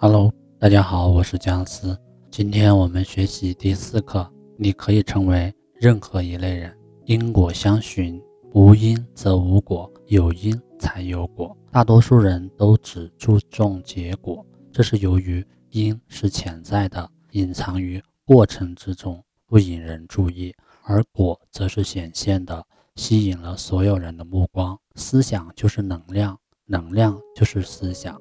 Hello，大家好，我是姜思。今天我们学习第四课。你可以成为任何一类人。因果相循，无因则无果，有因才有果。大多数人都只注重结果，这是由于因是潜在的，隐藏于过程之中，不引人注意；而果则是显现的，吸引了所有人的目光。思想就是能量，能量就是思想。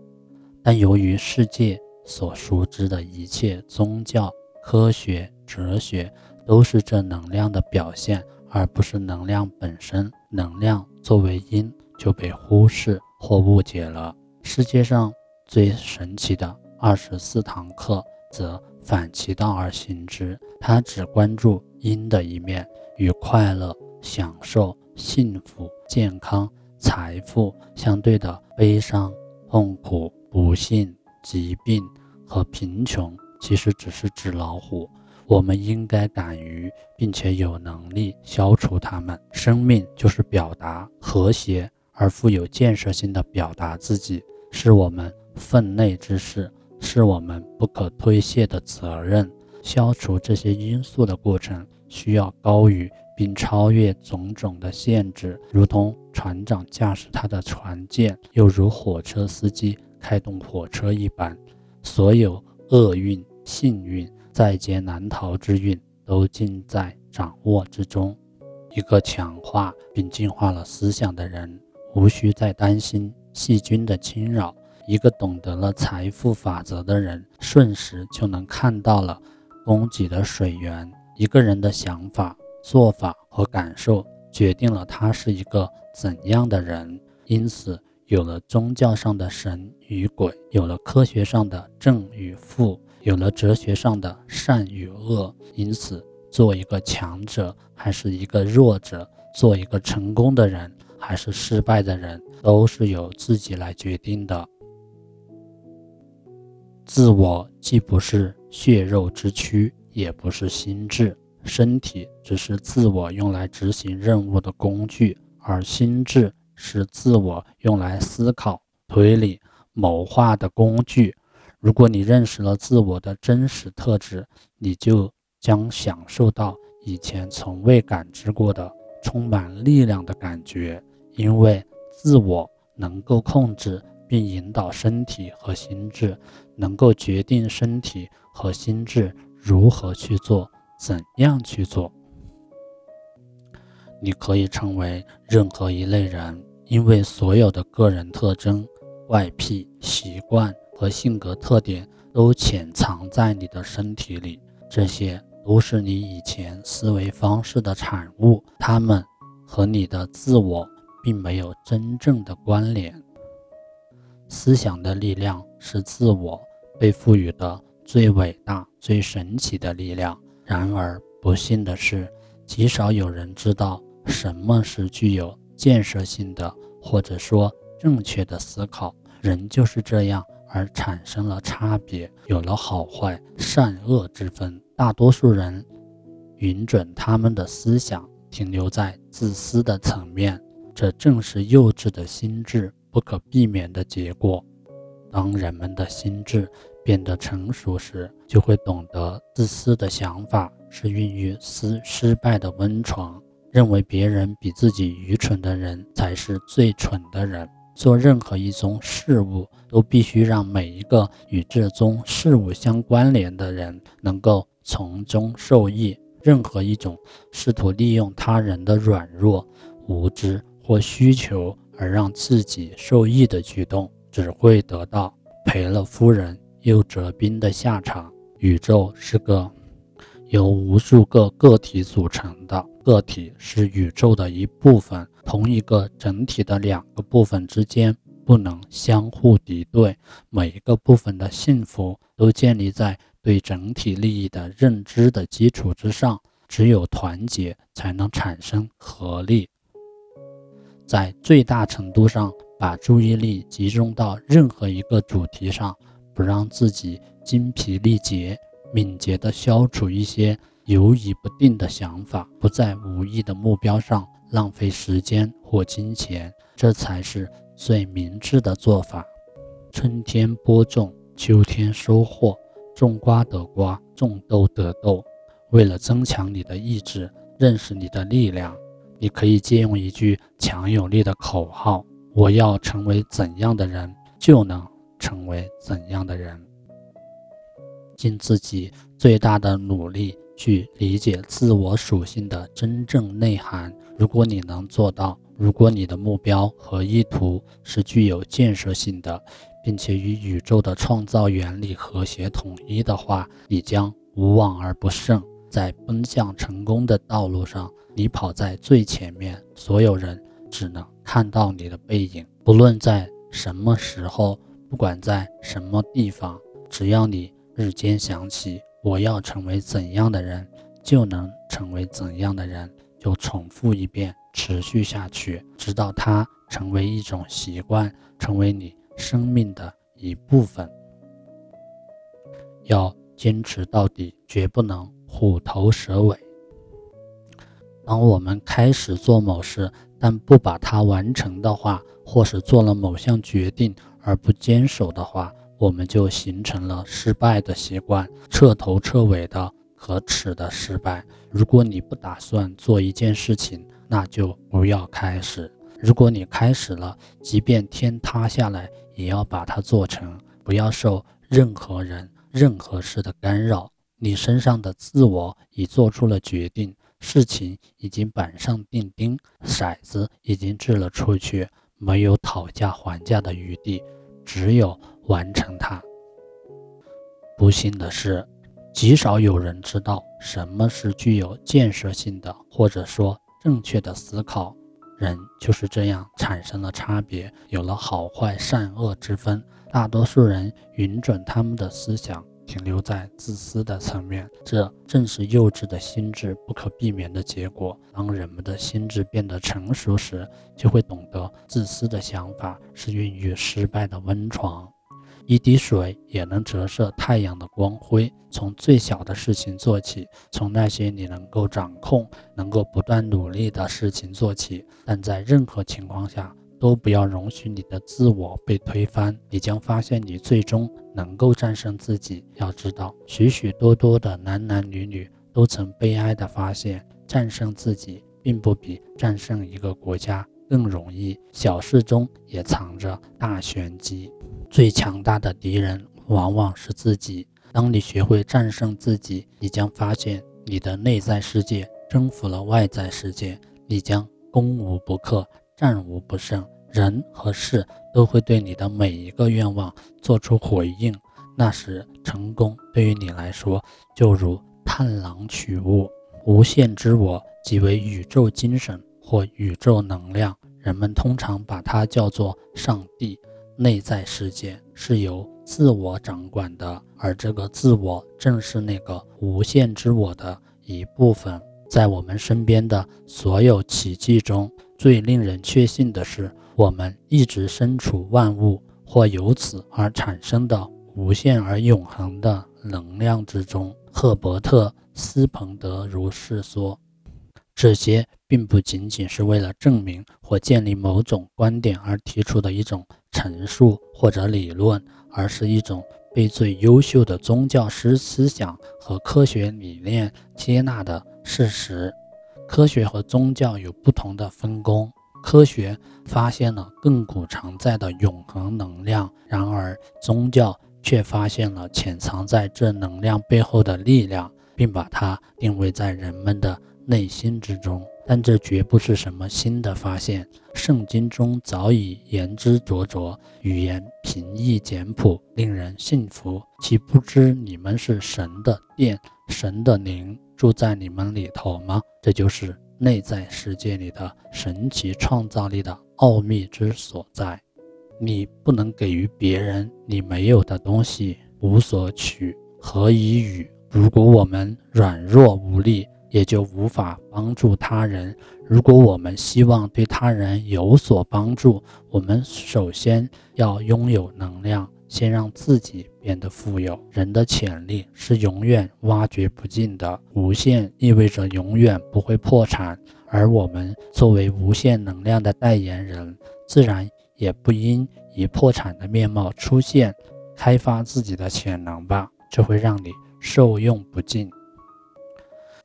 但由于世界所熟知的一切宗教、科学、哲学都是这能量的表现，而不是能量本身，能量作为因就被忽视或误解了。世界上最神奇的二十四堂课则反其道而行之，它只关注因的一面，与快乐、享受、幸福、健康、财富相对的悲伤、痛苦。不幸、疾病和贫穷其实只是纸老虎，我们应该敢于并且有能力消除它们。生命就是表达和谐而富有建设性的表达自己，是我们分内之事，是我们不可推卸的责任。消除这些因素的过程需要高于并超越种种的限制，如同船长驾驶他的船舰，又如火车司机。开动火车一般，所有厄运、幸运、在劫难逃之运都尽在掌握之中。一个强化并进化了思想的人，无需再担心细菌的侵扰；一个懂得了财富法则的人，瞬时就能看到了供给的水源。一个人的想法、做法和感受，决定了他是一个怎样的人。因此。有了宗教上的神与鬼，有了科学上的正与负，有了哲学上的善与恶。因此，做一个强者还是一个弱者，做一个成功的人还是失败的人，都是由自己来决定的。自我既不是血肉之躯，也不是心智，身体只是自我用来执行任务的工具，而心智。是自我用来思考、推理、谋划的工具。如果你认识了自我的真实特质，你就将享受到以前从未感知过的充满力量的感觉。因为自我能够控制并引导身体和心智，能够决定身体和心智如何去做、怎样去做。你可以成为任何一类人。因为所有的个人特征、怪癖、习惯和性格特点都潜藏在你的身体里，这些都是你以前思维方式的产物，它们和你的自我并没有真正的关联。思想的力量是自我被赋予的最伟大、最神奇的力量。然而，不幸的是，极少有人知道什么是具有。建设性的，或者说正确的思考，人就是这样而产生了差别，有了好坏、善恶之分。大多数人允准他们的思想停留在自私的层面，这正是幼稚的心智不可避免的结果。当人们的心智变得成熟时，就会懂得自私的想法是孕育失失败的温床。认为别人比自己愚蠢的人才是最蠢的人。做任何一宗事物，都必须让每一个与这宗事物相关联的人能够从中受益。任何一种试图利用他人的软弱、无知或需求而让自己受益的举动，只会得到赔了夫人又折兵的下场。宇宙是个。由无数个个体组成的个体是宇宙的一部分，同一个整体的两个部分之间不能相互敌对。每一个部分的幸福都建立在对整体利益的认知的基础之上。只有团结才能产生合力。在最大程度上把注意力集中到任何一个主题上，不让自己精疲力竭。敏捷地消除一些犹疑不定的想法，不在无意的目标上浪费时间或金钱，这才是最明智的做法。春天播种，秋天收获，种瓜得瓜，种豆得豆。为了增强你的意志，认识你的力量，你可以借用一句强有力的口号：“我要成为怎样的人，就能成为怎样的人。”尽自己最大的努力去理解自我属性的真正内涵。如果你能做到，如果你的目标和意图是具有建设性的，并且与宇宙的创造原理和谐统一的话，你将无往而不胜。在奔向成功的道路上，你跑在最前面，所有人只能看到你的背影。不论在什么时候，不管在什么地方，只要你日间想起我要成为怎样的人，就能成为怎样的人，就重复一遍。持续下去，直到它成为一种习惯，成为你生命的一部分。要坚持到底，绝不能虎头蛇尾。当我们开始做某事，但不把它完成的话，或是做了某项决定而不坚守的话，我们就形成了失败的习惯，彻头彻尾的可耻的失败。如果你不打算做一件事情，那就不要开始。如果你开始了，即便天塌下来，也要把它做成。不要受任何人、任何事的干扰。你身上的自我已做出了决定，事情已经板上钉钉，骰子已经掷了出去，没有讨价还价的余地，只有完成它。不幸的是，极少有人知道什么是具有建设性的，或者说。正确的思考，人就是这样产生了差别，有了好坏善恶之分。大多数人允准他们的思想停留在自私的层面，这正是幼稚的心智不可避免的结果。当人们的心智变得成熟时，就会懂得自私的想法是孕育失败的温床。一滴水也能折射太阳的光辉。从最小的事情做起，从那些你能够掌控、能够不断努力的事情做起。但在任何情况下，都不要容许你的自我被推翻。你将发现，你最终能够战胜自己。要知道，许许多多的男男女女都曾悲哀地发现，战胜自己并不比战胜一个国家更容易。小事中也藏着大玄机。最强大的敌人往往是自己。当你学会战胜自己，你将发现你的内在世界征服了外在世界，你将攻无不克，战无不胜。人和事都会对你的每一个愿望做出回应。那时，成功对于你来说就如探囊取物。无限之我即为宇宙精神或宇宙能量，人们通常把它叫做上帝。内在世界是由自我掌管的，而这个自我正是那个无限之我的一部分。在我们身边的所有奇迹中，最令人确信的是，我们一直身处万物或由此而产生的无限而永恒的能量之中。赫伯特·斯彭德如是说。这些并不仅仅是为了证明或建立某种观点而提出的一种陈述或者理论，而是一种被最优秀的宗教师思想和科学理念接纳的事实。科学和宗教有不同的分工。科学发现了亘古常在的永恒能量，然而宗教却发现了潜藏在这能量背后的力量，并把它定位在人们的。内心之中，但这绝不是什么新的发现。圣经中早已言之灼灼，语言平易简朴，令人信服。岂不知你们是神的殿，神的灵住在你们里头吗？这就是内在世界里的神奇创造力的奥秘之所在。你不能给予别人你没有的东西，无所取，何以与？如果我们软弱无力，也就无法帮助他人。如果我们希望对他人有所帮助，我们首先要拥有能量，先让自己变得富有。人的潜力是永远挖掘不尽的，无限意味着永远不会破产。而我们作为无限能量的代言人，自然也不应以破产的面貌出现。开发自己的潜能吧，这会让你受用不尽。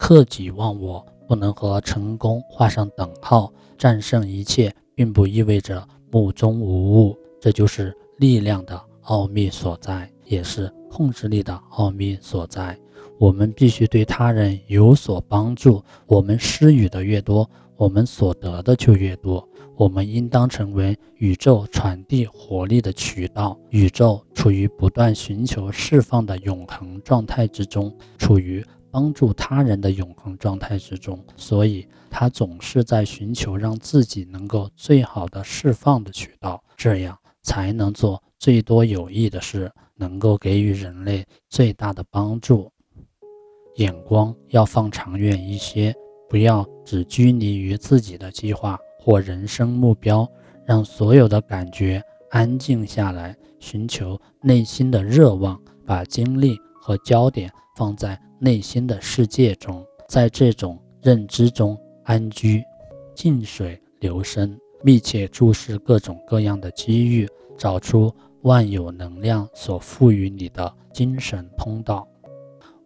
克己忘我不能和成功画上等号，战胜一切并不意味着目中无物，这就是力量的奥秘所在，也是控制力的奥秘所在。我们必须对他人有所帮助，我们施予的越多，我们所得的就越多。我们应当成为宇宙传递活力的渠道。宇宙处于不断寻求释放的永恒状态之中，处于。帮助他人的永恒状态之中，所以他总是在寻求让自己能够最好的释放的渠道，这样才能做最多有益的事，能够给予人类最大的帮助。眼光要放长远一些，不要只拘泥于自己的计划或人生目标，让所有的感觉安静下来，寻求内心的热望，把精力和焦点放在。内心的世界中，在这种认知中安居，静水流深，密切注视各种各样的机遇，找出万有能量所赋予你的精神通道。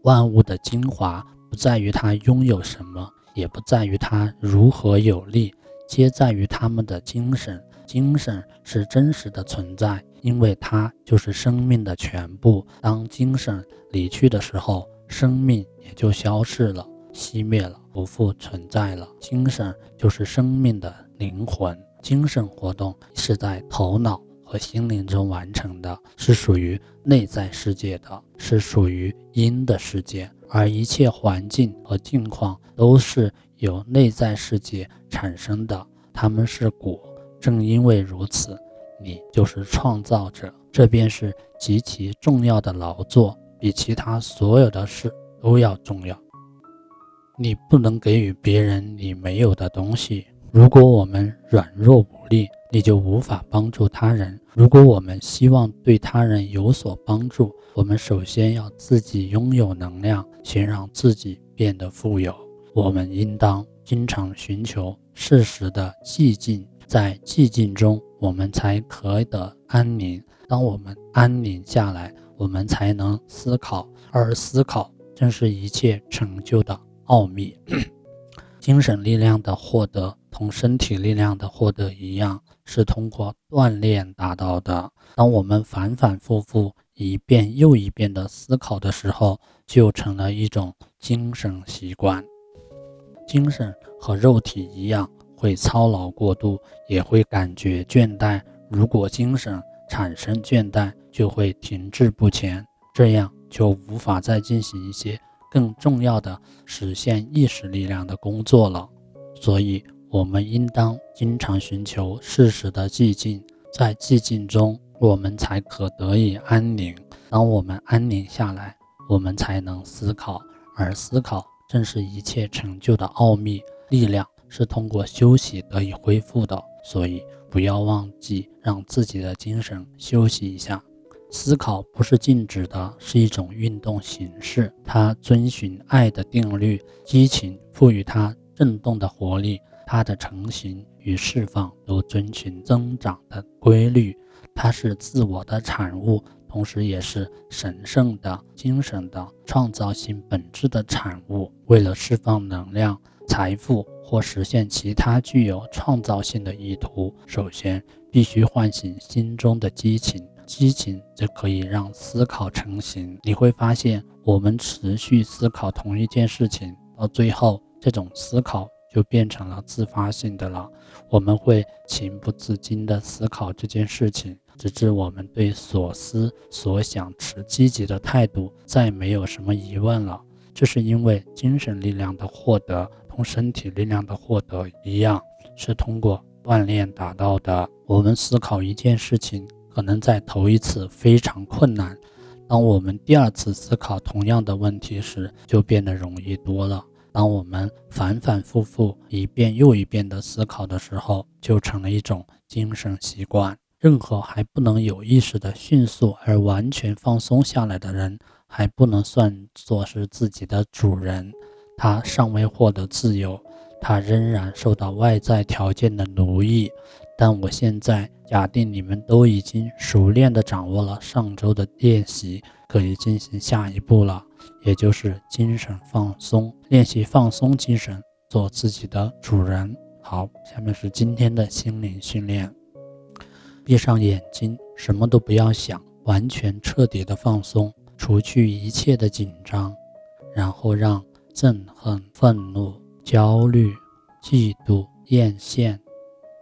万物的精华不在于它拥有什么，也不在于它如何有力，皆在于他们的精神。精神是真实的存在，因为它就是生命的全部。当精神离去的时候，生命也就消逝了，熄灭了，不复存在了。精神就是生命的灵魂，精神活动是在头脑和心灵中完成的，是属于内在世界的，是属于阴的世界。而一切环境和境况都是由内在世界产生的，它们是果。正因为如此，你就是创造者，这便是极其重要的劳作。比其他所有的事都要重要。你不能给予别人你没有的东西。如果我们软弱无力，你就无法帮助他人。如果我们希望对他人有所帮助，我们首先要自己拥有能量，先让自己变得富有。我们应当经常寻求适时的寂静，在寂静中，我们才可得安宁。当我们安宁下来，我们才能思考，而思考正是一切成就的奥秘。精神力量的获得同身体力量的获得一样，是通过锻炼达到的。当我们反反复复一遍又一遍的思考的时候，就成了一种精神习惯。精神和肉体一样，会操劳过度，也会感觉倦怠。如果精神产生倦怠，就会停滞不前，这样就无法再进行一些更重要的实现意识力量的工作了。所以，我们应当经常寻求适时的寂静，在寂静中，我们才可得以安宁。当我们安宁下来，我们才能思考，而思考正是一切成就的奥秘。力量是通过休息得以恢复的，所以不要忘记让自己的精神休息一下。思考不是静止的，是一种运动形式。它遵循爱的定律，激情赋予它振动的活力，它的成型与释放都遵循增长的规律。它是自我的产物，同时也是神圣的精神的创造性本质的产物。为了释放能量、财富或实现其他具有创造性的意图，首先必须唤醒心中的激情。激情则可以让思考成型。你会发现，我们持续思考同一件事情，到最后，这种思考就变成了自发性的了。我们会情不自禁地思考这件事情，直至我们对所思所想持积极的态度，再没有什么疑问了。这是因为精神力量的获得同身体力量的获得一样，是通过锻炼达到的。我们思考一件事情。可能在头一次非常困难，当我们第二次思考同样的问题时，就变得容易多了。当我们反反复复一遍又一遍的思考的时候，就成了一种精神习惯。任何还不能有意识的迅速而完全放松下来的人，还不能算作是自己的主人。他尚未获得自由，他仍然受到外在条件的奴役。但我现在假定你们都已经熟练地掌握了上周的练习，可以进行下一步了，也就是精神放松，练习放松精神，做自己的主人。好，下面是今天的心灵训练。闭上眼睛，什么都不要想，完全彻底的放松，除去一切的紧张，然后让憎恨、愤怒、焦虑、嫉妒、艳羡。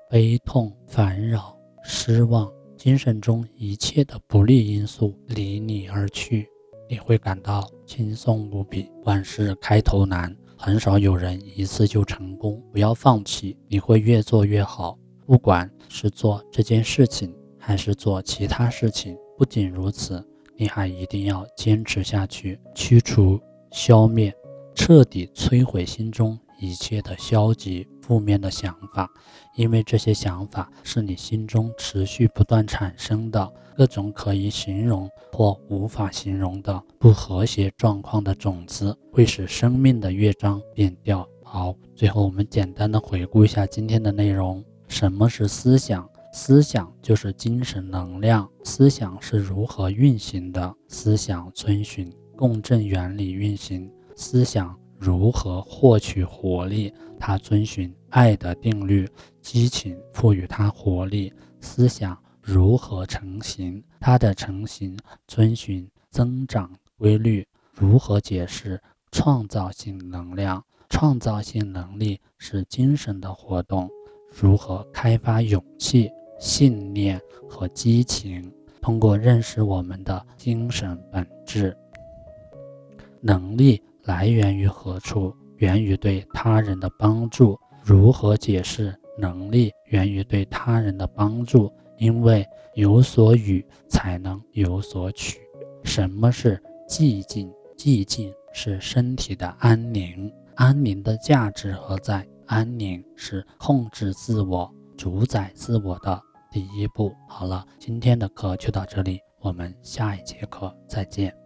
悲痛、烦扰、失望，精神中一切的不利因素离你而去，你会感到轻松无比。万事开头难，很少有人一次就成功。不要放弃，你会越做越好。不管是做这件事情，还是做其他事情。不仅如此，你还一定要坚持下去，驱除、消灭、彻底摧毁心中。一切的消极、负面的想法，因为这些想法是你心中持续不断产生的各种可以形容或无法形容的不和谐状况的种子，会使生命的乐章变调。好，最后我们简单的回顾一下今天的内容：什么是思想？思想就是精神能量。思想是如何运行的？思想遵循共振原理运行。思想。如何获取活力？它遵循爱的定律，激情赋予它活力。思想如何成型？它的成型遵循增长规律。如何解释创造性能量？创造性能力是精神的活动。如何开发勇气、信念和激情？通过认识我们的精神本质，能力。来源于何处？源于对他人的帮助。如何解释能力源于对他人的帮助？因为有所予，才能有所取。什么是寂静？寂静是身体的安宁。安宁的价值何在？安宁是控制自我、主宰自我的第一步。好了，今天的课就到这里，我们下一节课再见。